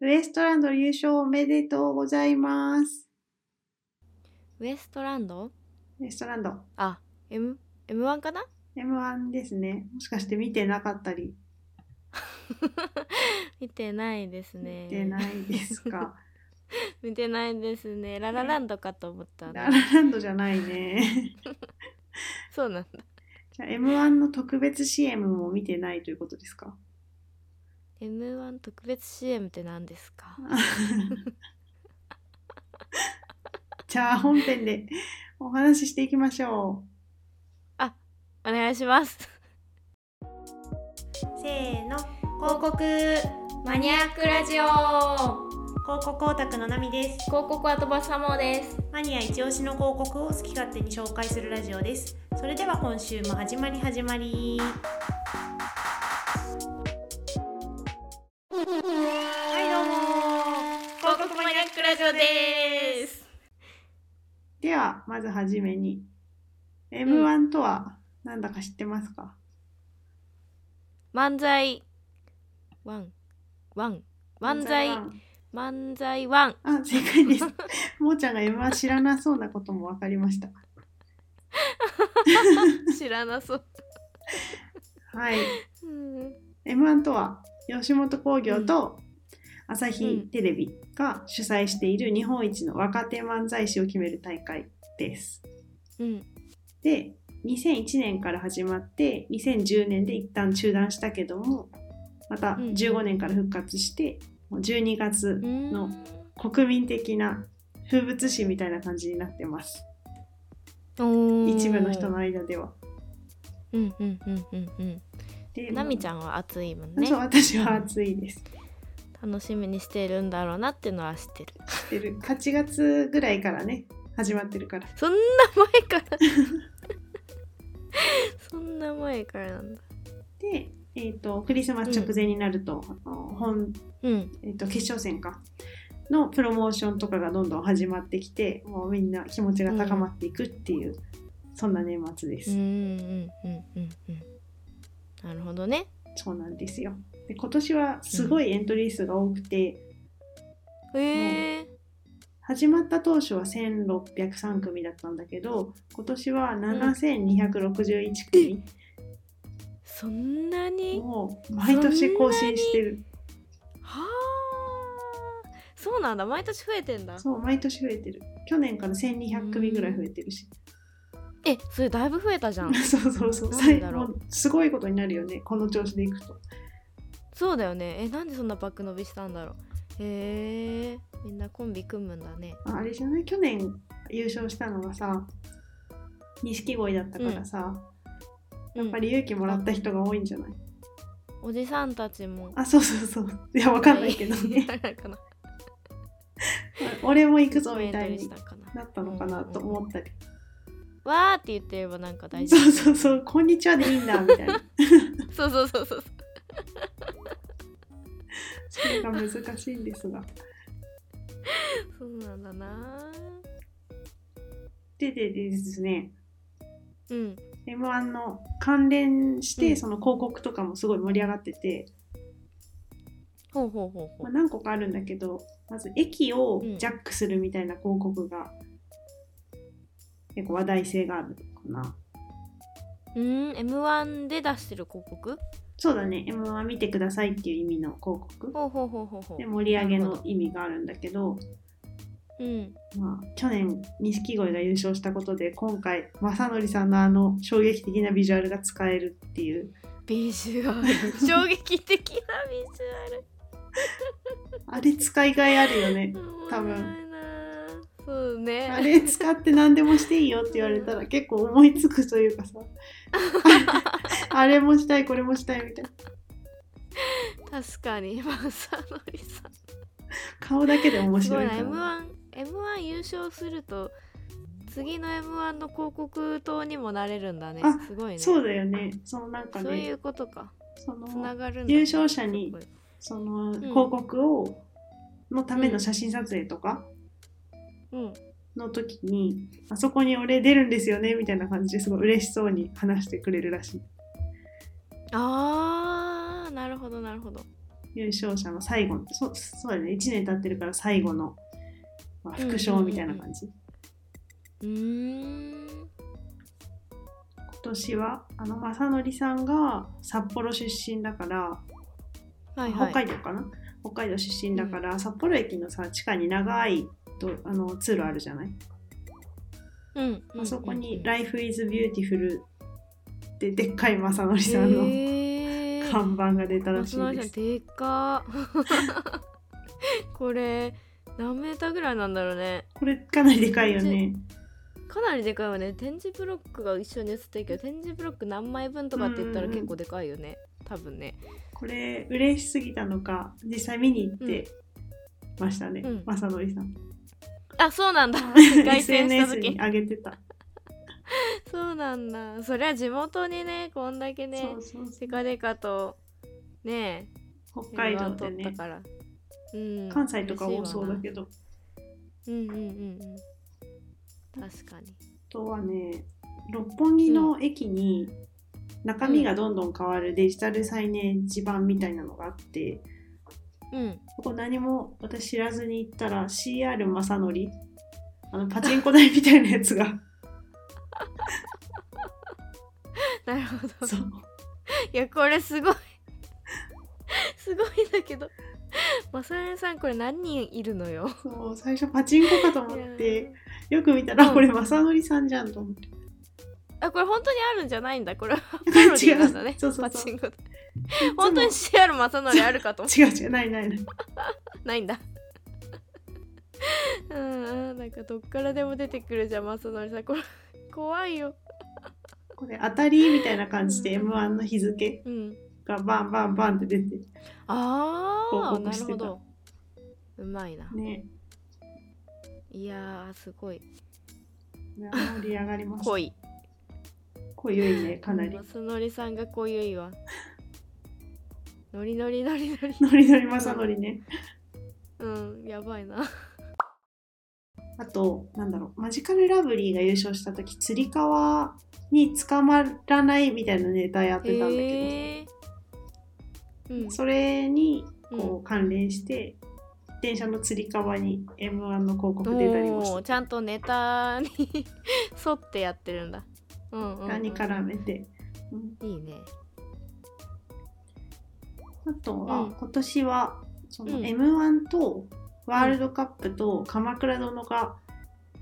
ウエストランド優勝おめでとうございます。ウエストランド？ウエストランド、あ、M、M1 かな？M1 ですね。もしかして見てなかったり、見てないですね。見てないですか？見てないですね。ララランドかと思ったララね。ランドじゃないね。そうなんだ。じゃあ M1 の特別 CM も見てないということですか？M1 特別 CM って何ですか？じゃあ本編でお話ししていきましょお願いします。う。せーの、広告マニアックラジオ広告オタクのナミです。広告は飛ばさもです。マニア一押しの広告を好き勝手に紹介するラジオです。それでは今週も始まり始まり。はいどうも広告マニアックラジオです。ではまずはじめに M1 とはなんだか知ってますか、漫才ワンワン漫才漫才ワンあ正解です。もーちゃんが M1 知らなそうなことも分かりました。知らなそう。はい。うん M1 とは吉本興業と朝日テレビが主催している日本一の若手漫才師を決める大会です。うん。で2001年から始まって2010年で一旦中断したけどもまたうん15年から復活してもう12月うん。の国民的な風物詩みたいな感じになってます。一部の人の間では。うんうんうんうんうんでなみちゃんは熱いもんね。そう私は暑いです。楽しみにしてるんだろうなっていうのは知ってる。知ってる。8月ぐらいからね始まってるから。そんな前から。そんな前からなんだ。で、えー、とクリスマス直前になると、あの本うん。えー、と決勝戦かのプロモーションとかがどんどん始まってきてもうみんな気持ちが高まっていくっていう、そんな年末です、うんうんうんうんうんどね。そうなんですよ。で今年はすごいエントリー数が多くて、へえ始まった当初は1603組だったんだけど今年は7261組、そんなに？もう毎年更新してる。はあそうなんだ。毎年増えてんだ。そう毎年増えてる。去年から1200組ぐらい増えてるし、えそれだいぶ増えたじゃん。そうそうそう。最後すごいことになるよね。この調子でいくと。そうだよね。えなんでそんなバック伸びしたんだろう。へえみんなコンビ組むんだね。ああれじゃない？去年優勝したのがさ錦鯉だったからさ、やっぱり勇気もらった人が多いんじゃない、おじさんたちも。あそうそうそう。いやわかんないけどね。俺も行くぞみたいにななったのかなと思ったり、わーって言ってればなんか大丈夫そうそうそう。こんにちはでいいんだみたいな。そうそうそうそう。それが難しいんですが。そうなんだな。でででですね。うん。m 1の関連して、うん。その広告とかもすごい盛り上がってて、ほうほうほうほまあ、何個かあるんだけどまず駅をうん。ジャックするみたいな広告が結構話題性があるかな。ううん M1 で出してる広告？そうだね。m 1見てくださいっていう意味の広告。ほうほうほうほうほう。で盛り上げの意味があるんだけどうん。まあ、去年錦鯉が優勝したことで今回正則さんのあの衝撃的なビジュアルが使えるっていう。ビジュアル？衝撃的なビジュあれ使いがいあるよね。ア ル多分ね。あれ使って何でもしていいよって言われたら結構思いつくというかさ。あれもしたいこれもしたいみたいな。確かに。正則さん。顔だけで面すごいな。白いから M1, M1 優勝すると次の M1 の広告塔にもなれるんだね。あすごいね。そうだよね。そのなんかねそういうことか。そのつながるんだ、優勝者にその広告をのための写真撮影とかうんの時に、あそこに俺出るんですよねみたいな感じですごい嬉しそうに話してくれるらしい。あーなるほどなるほど。優勝者の最後そそうだね。1年経ってるから最後の、まあ、副賞みたいな感じ、うーん。今年はあの正則さんが札幌出身だから、はいはい。北海道かな？北海道出身だから、札幌駅のさ地下に長いとあの通路あるじゃない、うんあそこに「ラ Life is Beautiful」ってでっかい正則さんのへー。看板が出たらしい松です。でか。これ何メーターぐらいなんだろうね。これかなりでかいよね。かなりでかいよね。展示ブロックが一緒に写ってるけど展示ブロック何枚分とかって言ったら結構でかいよね。多分ね。これ嬉しすぎたのか実際見に行ってましたね、うん。正則さん。あそうなんだ。凱旋した SNS 時に上げてた。そうなんだ。そりゃ地元にねこんだけねそうそうそう。デカデカとね北海道で M1 取ったねから、うん、関西とか多そうだけど。どうんうんうんうん。確かに。あとはね六本木の駅に中身がどんどん変わるデジタルサイネージ版みたいなのがあってうん。そこ何も私知らずに行ったら CR 正則。あのパチンコ台みたいなやつが。なるほど。そう。いやこれすごい。すごいんだけど。まさやさんこれ何人いるのよ。そう最初パチンコかと思ってよく見たら、うんこれ正則さんじゃんと思って。あこれ本当にあるんじゃないんだ。これは パロディなんだね。そうそうそう。パチンコで 本当に CR 正則あるかと。思っ違う違うないないない。ない んだ。うんうんなんかどっからでも出てくるじゃん正則さん。これ怖いよ。これ当たりみたいな感じで m 1の日付うん。がバンバンバンって出て。ああ広告してた。なるほど。うまいな。ね。いやーすごい。ね盛り上がりました。濃い。濃ゆいねかなり。正則さんが濃ゆいわノリノリノリノリ。ノリノリ正則ね。うんやばいな。あとなんだろうマジカルラブリーが優勝した時つり革に捕まらないみたいなネタやってたんだけへえうん。どそれにこうう関連して、電車のつり革に m 1の広告出たりもして。ちゃんとネタに 沿ってやってるんだ。うんうん、うん、たに絡めて、うん。いいねあとは、うん。今年はそのうん。m 1とワールドカップと鎌倉殿が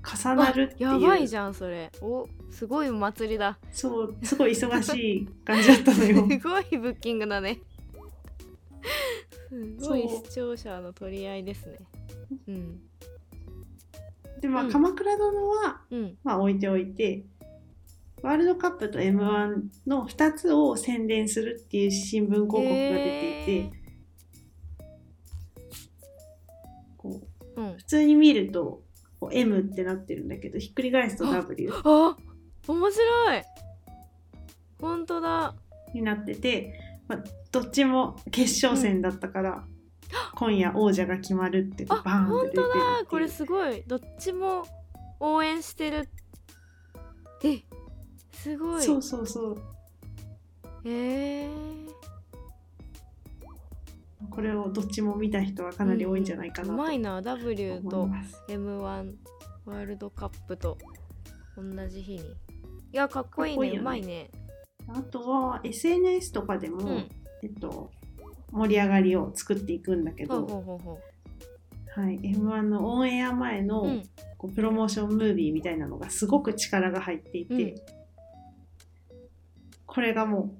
重なるっていう、やばいじゃんそれ。おすごいお祭りだ。そうすごい忙しい感じだったの すよごいブッキングだね。すごい視聴者の取り合いですね。うん。でまあ、うん。鎌倉殿はうん。まあ置いておいてワールドカップと m 1の2つを宣伝するっていう新聞広告が出ていて、へこううん。普通に見るとこう M ってなってるんだけどひっくり返すと W あ面白い。本当だ。になってて、まあ、どっちも決勝戦だったから、今夜王者が決まるってバーンって本出てる当だ。これすごい。どっちも応援してる。えすごい。そうそうそう。へえこれをどっちも見た人はかなり多いんじゃないかなとうまいな。W とます。M1 ワールドカップと同じ日に。いやかっこいいね。うまいね。あとは SNS とかでも、うん。えっと、盛り上がりを作っていくんだけど、はい。M 1のオンエア前の、こうプロモーションムービーみたいなのがすごく力が入っていて、うんこれがも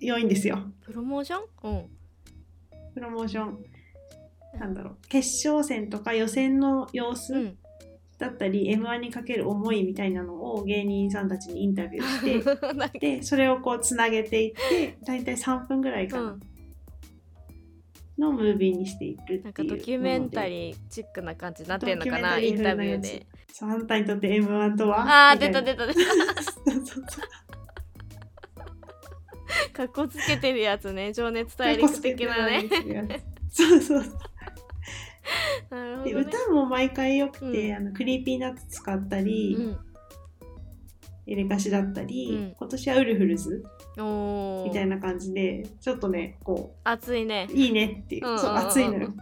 う良いんですよ。プロモーション？うん。プロモーション。なんだろう。決勝戦とか予選の様子うん。だったり、m 1にかける思いみたいなのを芸人さんたちにインタビューして でそれをこうつなげていって大体3分ぐらいかな、うん。のムービーにしていくっていうなんかドキュメンターリーチックな感じになってんのかなインタビューで。あなたにとって m 1とは？あー出た出た出た。そうそうそうかっこつけてるやつね。情熱大陸的なね。そうそうそう。なるほでどね歌も毎回よくて、うん。あの Creepy Nuts 使ったり、うん。エレカシだったり、うん。今年はウルフルズみたいな感じでちょっとねこ熱いね。ういいねっていう,、うんうんうん。そう熱いのよ。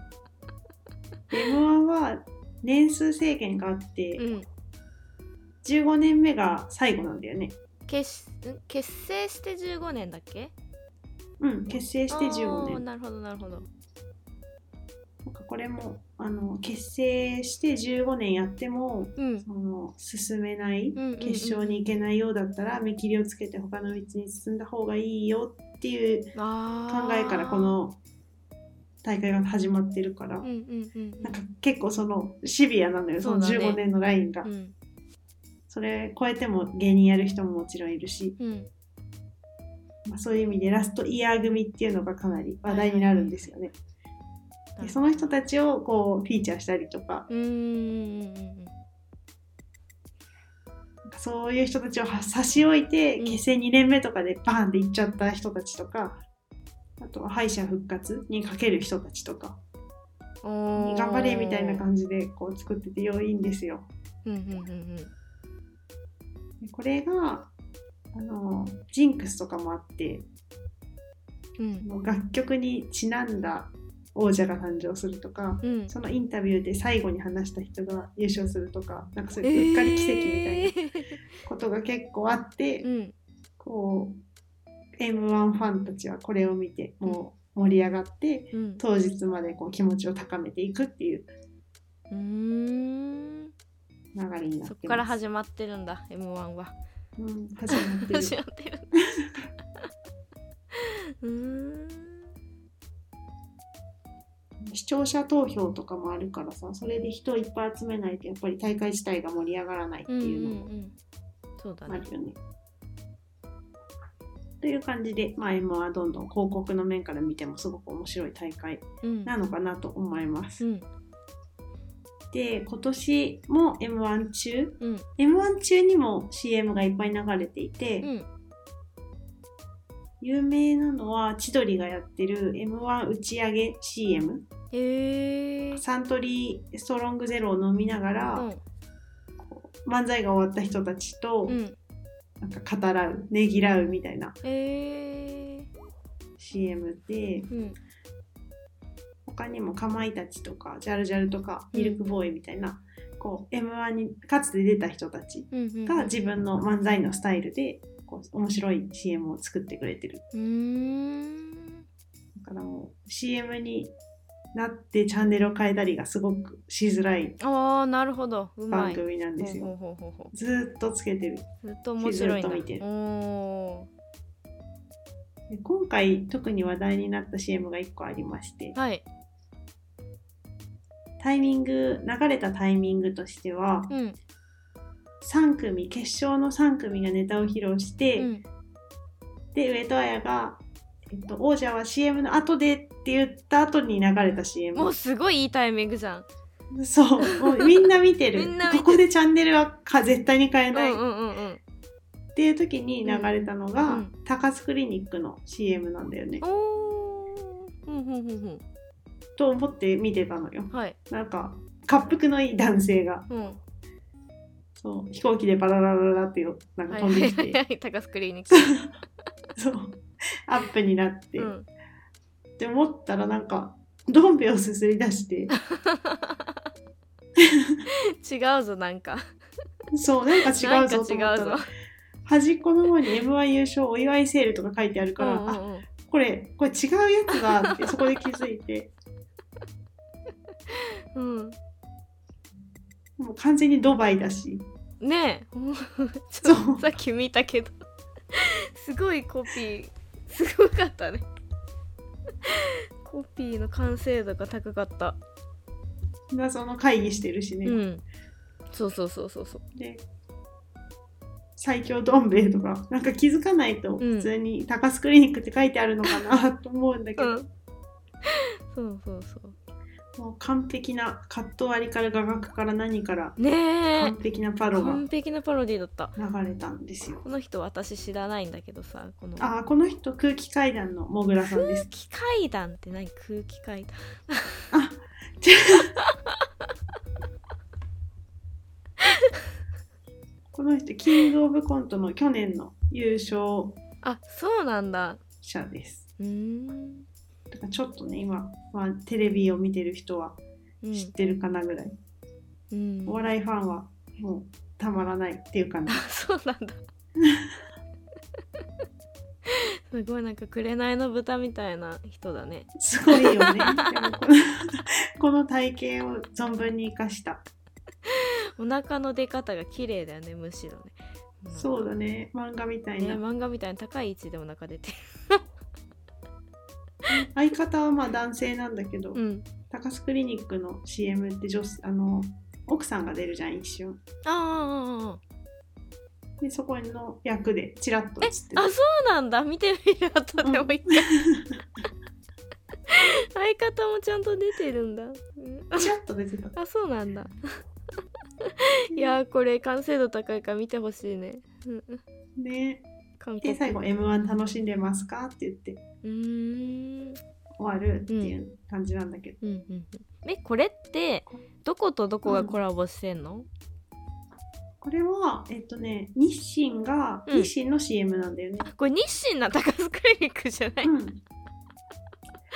で M1 は年数制限があって、うん。15年目が最後なんだよね。結ん結成して15年だっけ？うん、結成して15年。なるほどなるほど。なんかこれもあの結成して15年やってもうん。その進めない、うんうんうん決勝に行けないようだったら見切りをつけて他の道に進んだ方がいいよっていうあ考えからこの大会が始まってるから、うんうんうんうん。なんか結構そのシビアなのよそのそうだね。15年のラインが。そ,、うんれ超えても芸人やる人ももちろんいるし、うん。まあ、そういう意味でラストイヤー組っていうのがかなり話題になるんですよね。でその人たちをこうフィーチャーしたりとかそういう人たちをは差し置いてうん結成2年目とかでバーンっていっちゃった人たちとか、あとは敗者復活にかける人たちとか頑張れみたいな感じでこう作ってて良いんですよ。うんうんうんでこれがあのジンクスとかもあってうん。もう楽曲にちなんだ王者が誕生するとかうん。そのインタビューで最後に話した人が優勝するとかなんかそういううっかり奇跡みたいなことが結構あって、うん。こう m 1ファンたちはこれを見てもう盛り上がってうん。当日までこう気持ちを高めていくっていう。う流れになって。そっから始まってるんだ M1 は。うん、始まってる。始まってる。うーん。視聴者投票とかもあるからさそれで人をいっぱい集めないとやっぱり大会自体が盛り上がらないってうんうんいうのもあるよね。という感じで、まあ、M はどんどん広告の面から見てもすごく面白い大会うん。なのかなと思います。うんで今年も m 1中？うん。m 1中にも CM がいっぱい流れていて、うん。有名なのは千鳥がやってる m 1打ち上げ CM サントリーストロングゼロを飲みながら、うん。漫才が終わった人たちと、うん。なんか語らうねぎらうみたいなへえ CM でうん他にもかまいたちとかジャルジャルとかミルクボーイみたいな、こう m 1にかつて出た人たちが自分の漫才のスタイルでこう面白い CM を作ってくれてる。うーん。だからもう CM になってチャンネルを変えたりがすごくしづらいああなるほど。番組なんですよ。ずーっとつけてる。ずっと面白い見てる。今回特に話題になった CM が1個ありまして。ーはいタイミング流れたタイミングとしてはうん。3組決勝の3組がネタを披露して、うん。で上戸彩が、えっと「王者は CM の後で」って言った後に流れた CM もうすごいいいタイミングじゃん。そう。もうみんな見てる。ここでチャンネルはか絶対に変えない、うんうんうんうん。っていう時に流れたのが、うん。高須クリニックの CM なんだよね。んうんうんうんと思って見てたのよ。はい。なんか滑腹のいい男性が。うん。そう。飛行機でバララララってよなんかはい飛んできて、はい。はい。高須クリニック。そう。アップになって、うん。って思ったらなんかどん兵衛をすすり出して。違うぞなんか。そうなんか違うんぞと思ったら。端っこの方に m 1優勝お祝いセールとか書いてあるから、あうんうんうん。これこれ違うやつだってそこで気づいてうん。もう完全にドバイだし。ねえ。ちょさっき見たけど。すごいコピー。すごかったね。コピーの完成度が高かった。謎の会議してるしね、うん。そうそうそうそうそう。で最強どん兵衛とかなんか気づかないとうん。普通に高須クリニックって書いてあるのかなと思うんだけど、うん。そうそうそうもう完璧なカット割りから画角から何からねえ。完璧なパロが完璧なパロディだった。流れたんですよ。この人私知らないんだけどさこの。あーこの人空気階段のもぐらさんです。空気階段って何？空気階段。あち この人キングオブコントの去年の優勝あそうなんだ。者です。うーんだからちょっとね今、まあ、テレビを見てる人はうん。知ってるかなぐらい、うん。お笑いファンはもうたまらないっていう感じ あそうなんだ。すごいなんか紅の豚みたいな人だね。すごいよね。この体型を存分に生かした。お腹の出方が綺麗だよねむしろね。そうだね。漫画みたいねな、漫画みたいに高い位置でお腹出て 相方はまあ男性なんだけど、るうん。高須クリニックの CM って女あの奥さんが出るじゃん一瞬。ああでそこの役でチラッと映ってるあそうなんだ。見てみる後でも一回、相方もちゃんと出てるんだ、うん。チラッと出てた。あそうなんだ。いやーこれ完成度高いから見てほしいね。うんうん。ねで最後 m 1楽しんでますか？って言って。うーん。終わるっていう感じなんだけど、うんうんうん。えこれってどことどこがコラボしてんの、これはえっとね日清が、うん。日清の CM なんだよね。あこれ日清な高須クリニックじゃない、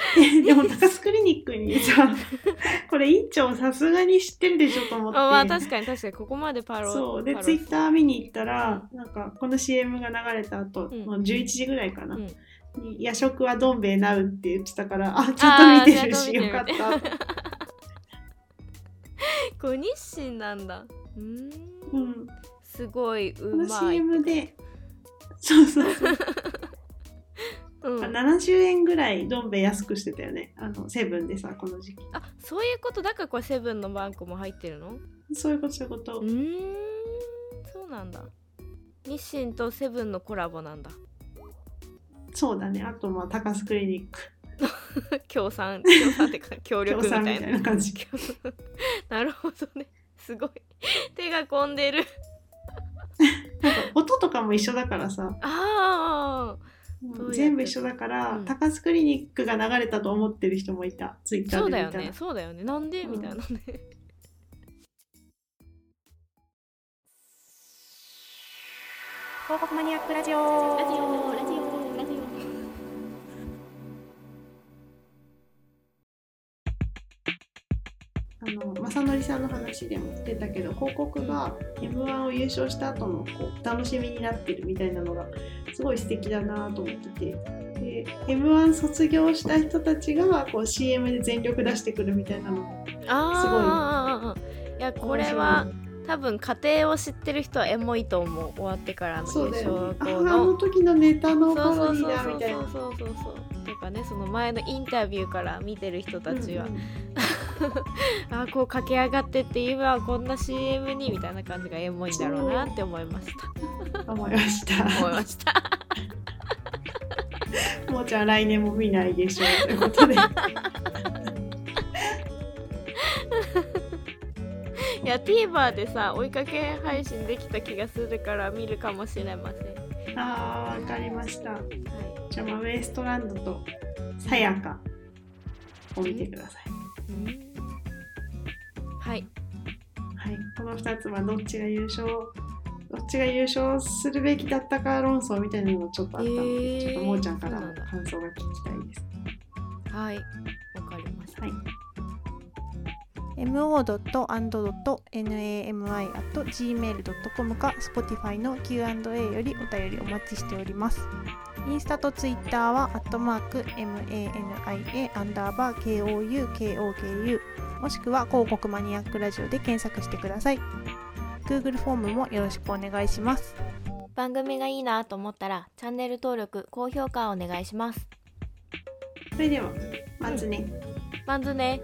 でも高須クリニックにさ これ院長さすがに知ってるでしょと思って。あまあ確かに確かに。ここまでパロそう。でツイッター見に行ったら、なんかこの CM が流れた後、うん。もう11時ぐらいかな、うん。に夜食はどん兵衛なうって言ってたからあちゃんと見てるしよかった。これ日清なんだ。うーん。うん。すごいこのうまい、CM でそうそうそう うん、70円ぐらいどん兵衛安くしてたよね。あのセブンでさこの時期。あそういうこと？だからこれセブンのバンクも入ってるの？そういうことそういうこと、うーん。そうなんだ。日清とセブンのコラボなんだ。そうだね。あとまあ高須クリニック。協賛協賛ってか 協力みたいな。感じ。なるほどね。すごい。手が込んでる。なんか音とかも一緒だからさ。ああ全部一緒だから、うん。高須クリニックが流れたと思ってる人もいたツイッタそうだよーで見たら。ね。そうだよね。なんで、うん。みたいなね。広告マニアックラジオラジオあの正則さんの話でも出たけど広告が m 1を優勝した後のこう楽しみになってるみたいなのがすごい素敵だなと思ってて。で m 1卒業した人たちがこう CM で全力出してくるみたいなのもオああいやこれは多分家庭を知ってる人はエモいと思う。終わってからの優そうだよね。あ勝後あの。の時のネタのパそうそロディうそうそうだみたいなそうそうそうとかねその前のインタビューから見てる人たちは、うんうん あこう駆け上がってって今はこんな CM にみたいな感じがエモいんだろうなって思いました。思いました。思いました。もうちゃん来年も見ないでしょうということで。いや TVer でさ追いかけ配信できた気がするから見るかもしれません、はあーわかりました。い、じゃあウエストランドとさやかを見てください。うんの2つはどっちが優勝？どっちが優勝するべきだったか論争みたいなのがちょっとあったので、へーちょっともーちゃんからの感想が聞きたいです。はいわかりましたはい、mo.and.nami.gmail.com か Spotify の Q&A よりお便りお待ちしております。インスタとツイッターは、アットマーク、mania アンダーバー koukoku もしくは広告マニアックラジオで検索してください。Google フォームもよろしくお願いします。番組がいいなと思ったらチャンネル登録高評価お願いしますそれでは、まずね。まずね